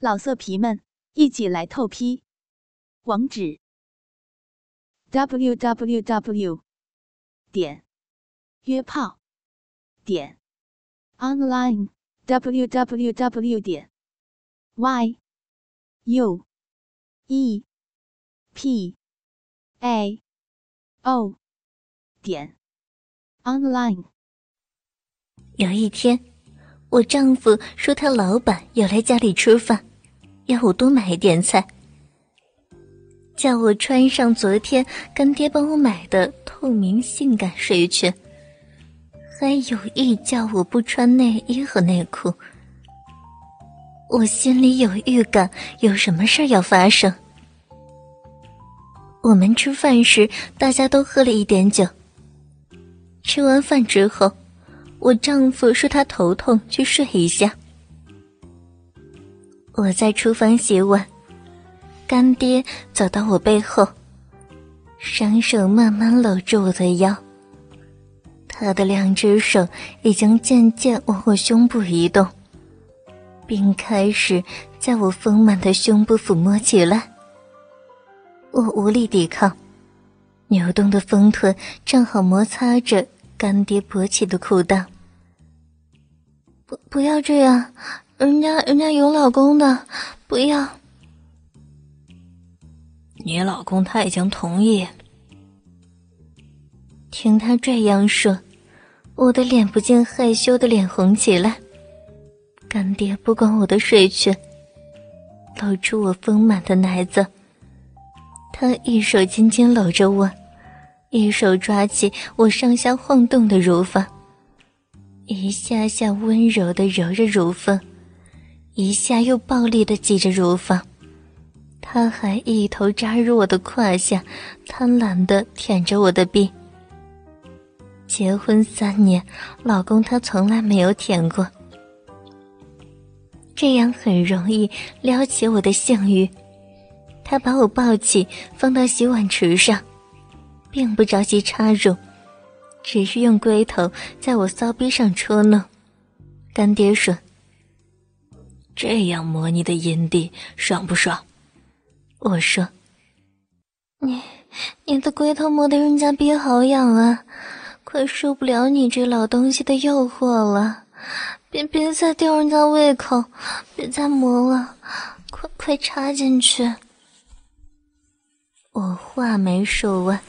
老色皮们，一起来透批！网址：w w w 点约炮点 online w w w 点 y u e p a o 点 online。有一天，我丈夫说他老板要来家里吃饭。要我多买一点菜，叫我穿上昨天干爹帮我买的透明性感睡裙，还有意叫我不穿内衣和内裤。我心里有预感，有什么事要发生。我们吃饭时，大家都喝了一点酒。吃完饭之后，我丈夫说他头痛，去睡一下。我在厨房洗碗，干爹走到我背后，双手慢慢搂住我的腰。他的两只手已经渐渐往我胸部移动，并开始在我丰满的胸部抚摸起来。我无力抵抗，扭动的丰臀正好摩擦着干爹勃起的裤裆。不，不要这样。人家人家有老公的，不要。你老公他已经同意。听他这样说，我的脸不禁害羞的脸红起来。干爹不管我的睡裙，露出我丰满的奶子。他一手紧紧搂着我，一手抓起我上下晃动的乳房，一下下温柔的揉着乳房。一下又暴力的挤着乳房，他还一头扎入我的胯下，贪婪的舔着我的臂。结婚三年，老公他从来没有舔过，这样很容易撩起我的性欲。他把我抱起，放到洗碗池上，并不着急插入，只是用龟头在我骚逼上戳弄。干爹说。这样磨你的阴蒂爽不爽？我说：“你你的龟头磨得人家逼好痒啊，快受不了你这老东西的诱惑了！别别再吊人家胃口，别再磨了，快快插进去！”我话没说完，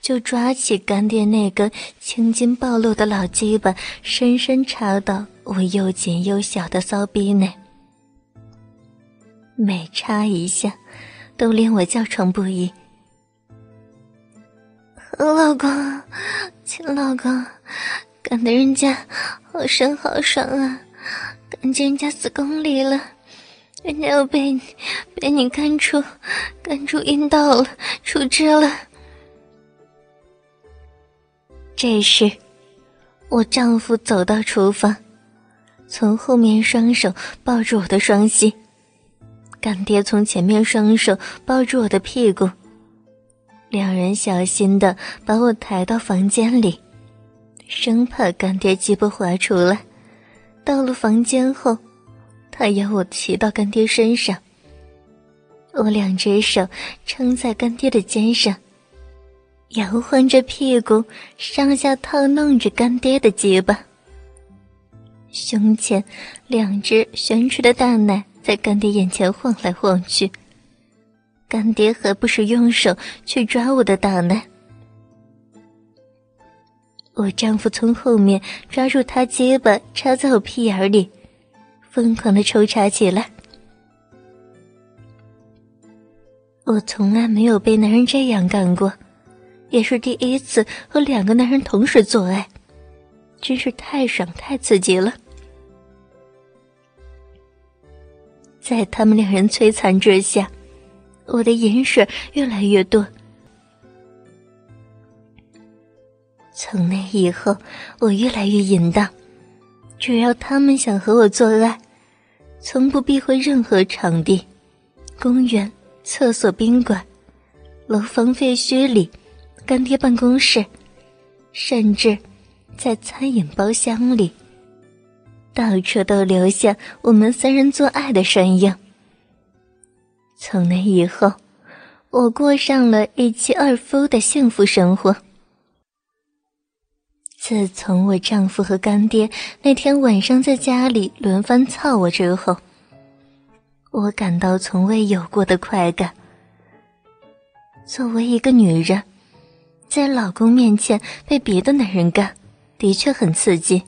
就抓起干爹那根青筋暴露的老鸡巴，深深插到我又紧又小的骚逼内。每插一下，都令我叫床不已。老公，亲老公，干得人家好深好爽啊！干进人家子宫里了，人家要被你被你干出干出阴道了，出汁了。这时，我丈夫走到厨房，从后面双手抱住我的双膝。干爹从前面双手抱住我的屁股，两人小心的把我抬到房间里，生怕干爹鸡巴滑出来。到了房间后，他要我骑到干爹身上，我两只手撑在干爹的肩上，摇晃着屁股，上下套弄着干爹的鸡巴，胸前两只悬垂的大奶。在干爹眼前晃来晃去，干爹还不时用手去抓我的大奶。我丈夫从后面抓住他结巴，插在我屁眼里，疯狂的抽插起来。我从来没有被男人这样干过，也是第一次和两个男人同时做爱，真是太爽太刺激了。在他们两人摧残之下，我的饮水越来越多。从那以后，我越来越淫荡。只要他们想和我做爱，从不避讳任何场地：公园、厕所、宾馆、楼房废墟里、干爹办公室，甚至在餐饮包厢里。到处都留下我们三人做爱的身影。从那以后，我过上了一妻二夫的幸福生活。自从我丈夫和干爹那天晚上在家里轮番操我之后，我感到从未有过的快感。作为一个女人，在老公面前被别的男人干，的确很刺激。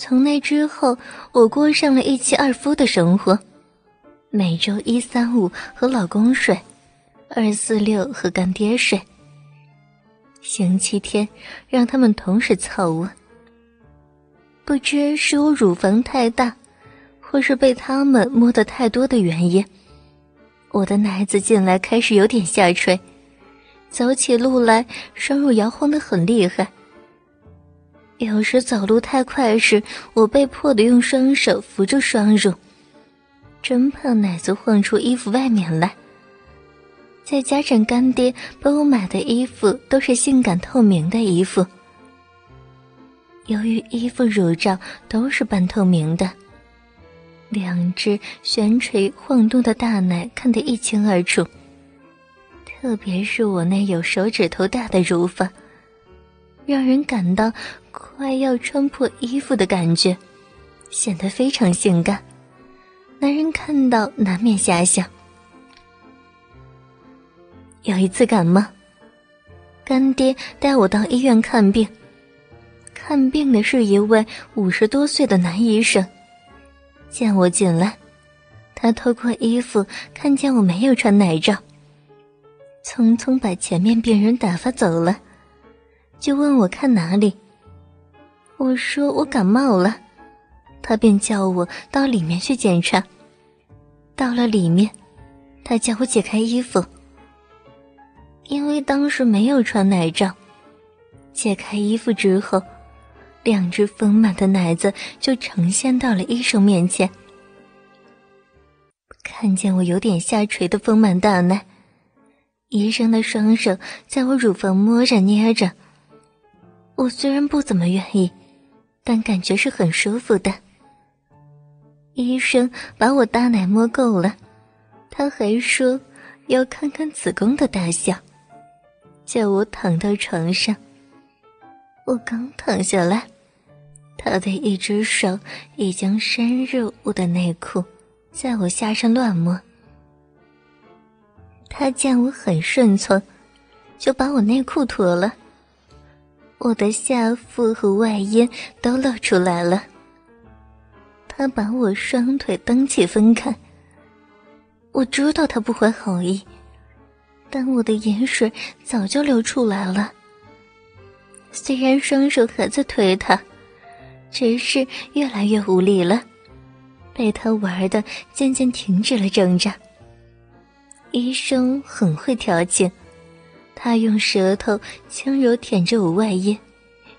从那之后，我过上了一妻二夫的生活，每周一、三、五和老公睡，二、四、六和干爹睡。星期天让他们同时操我。不知是我乳房太大，或是被他们摸得太多的原因，我的奶子近来开始有点下垂，走起路来双乳摇晃得很厉害。有时走路太快时，我被迫的用双手扶住双乳，真怕奶子晃出衣服外面来。再加上干爹帮我买的衣服都是性感透明的衣服，由于衣服乳罩都是半透明的，两只悬垂晃动的大奶看得一清二楚。特别是我那有手指头大的乳房，让人感到。快要穿破衣服的感觉，显得非常性感。男人看到难免遐想。有一次感冒，干爹带我到医院看病，看病的是一位五十多岁的男医生。见我进来，他透过衣服看见我没有穿奶罩，匆匆把前面病人打发走了，就问我看哪里。我说我感冒了，他便叫我到里面去检查。到了里面，他叫我解开衣服，因为当时没有穿奶罩。解开衣服之后，两只丰满的奶子就呈现到了医生面前。看见我有点下垂的丰满大奶，医生的双手在我乳房摸着捏着。我虽然不怎么愿意。但感觉是很舒服的。医生把我大奶摸够了，他还说要看看子宫的大小，叫我躺到床上。我刚躺下来，他的一只手已经深入我的内裤，在我下身乱摸。他见我很顺从，就把我内裤脱了。我的下腹和外阴都露出来了。他把我双腿蹬起分开。我知道他不怀好意，但我的盐水早就流出来了。虽然双手还在推他，只是越来越无力了，被他玩的渐渐停止了挣扎。医生很会调情。他用舌头轻柔舔着我外阴，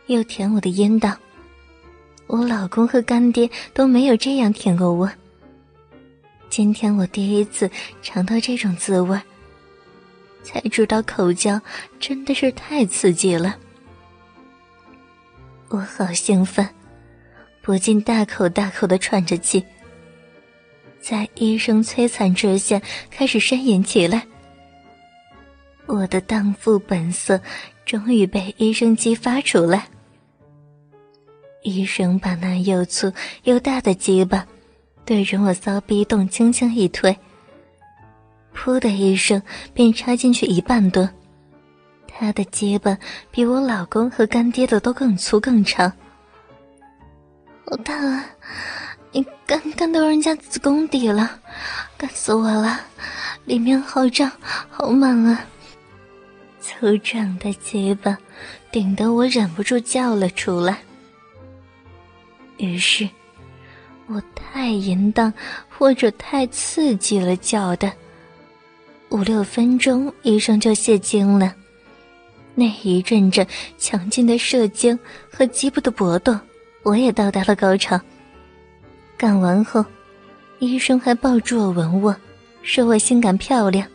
又舔我的阴道。我老公和干爹都没有这样舔过我。今天我第一次尝到这种滋味，才知道口交真的是太刺激了。我好兴奋，不禁大口大口的喘着气，在医生摧残之下开始呻吟起来。我的荡妇本色终于被医生激发出来。医生把那又粗又大的鸡巴对着我骚逼洞轻轻一推，噗的一声便插进去一半多。他的鸡巴比我老公和干爹的都更粗更长。好大啊！你干干到人家子宫底了，干死我了！里面好胀，好满啊！粗壮的鸡巴顶得我忍不住叫了出来。于是，我太淫荡或者太刺激了，叫的五六分钟，医生就泄精了。那一阵阵强劲的射精和鸡巴的搏斗，我也到达了高潮。干完后，医生还抱住我吻我，说我性感漂亮，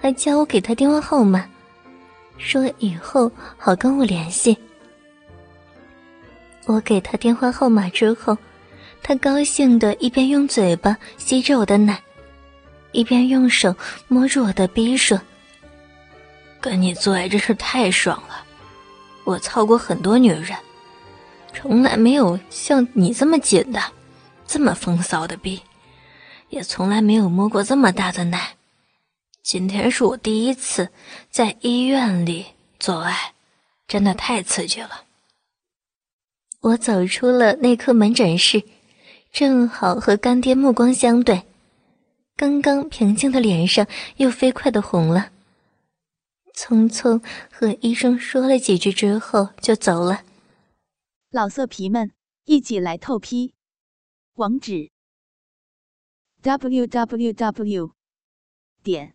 还叫我给他电话号码。说以后好跟我联系。我给他电话号码之后，他高兴的一边用嘴巴吸着我的奶，一边用手摸着我的逼说：“跟你做爱真是太爽了，我操过很多女人，从来没有像你这么紧的、这么风骚的逼，也从来没有摸过这么大的奶。今天是我第一次在医院里做爱，真的太刺激了。”我走出了内科门诊室，正好和干爹目光相对。刚刚平静的脸上又飞快的红了。匆匆和医生说了几句之后就走了。老色皮们，一起来透批！网址：w w w 点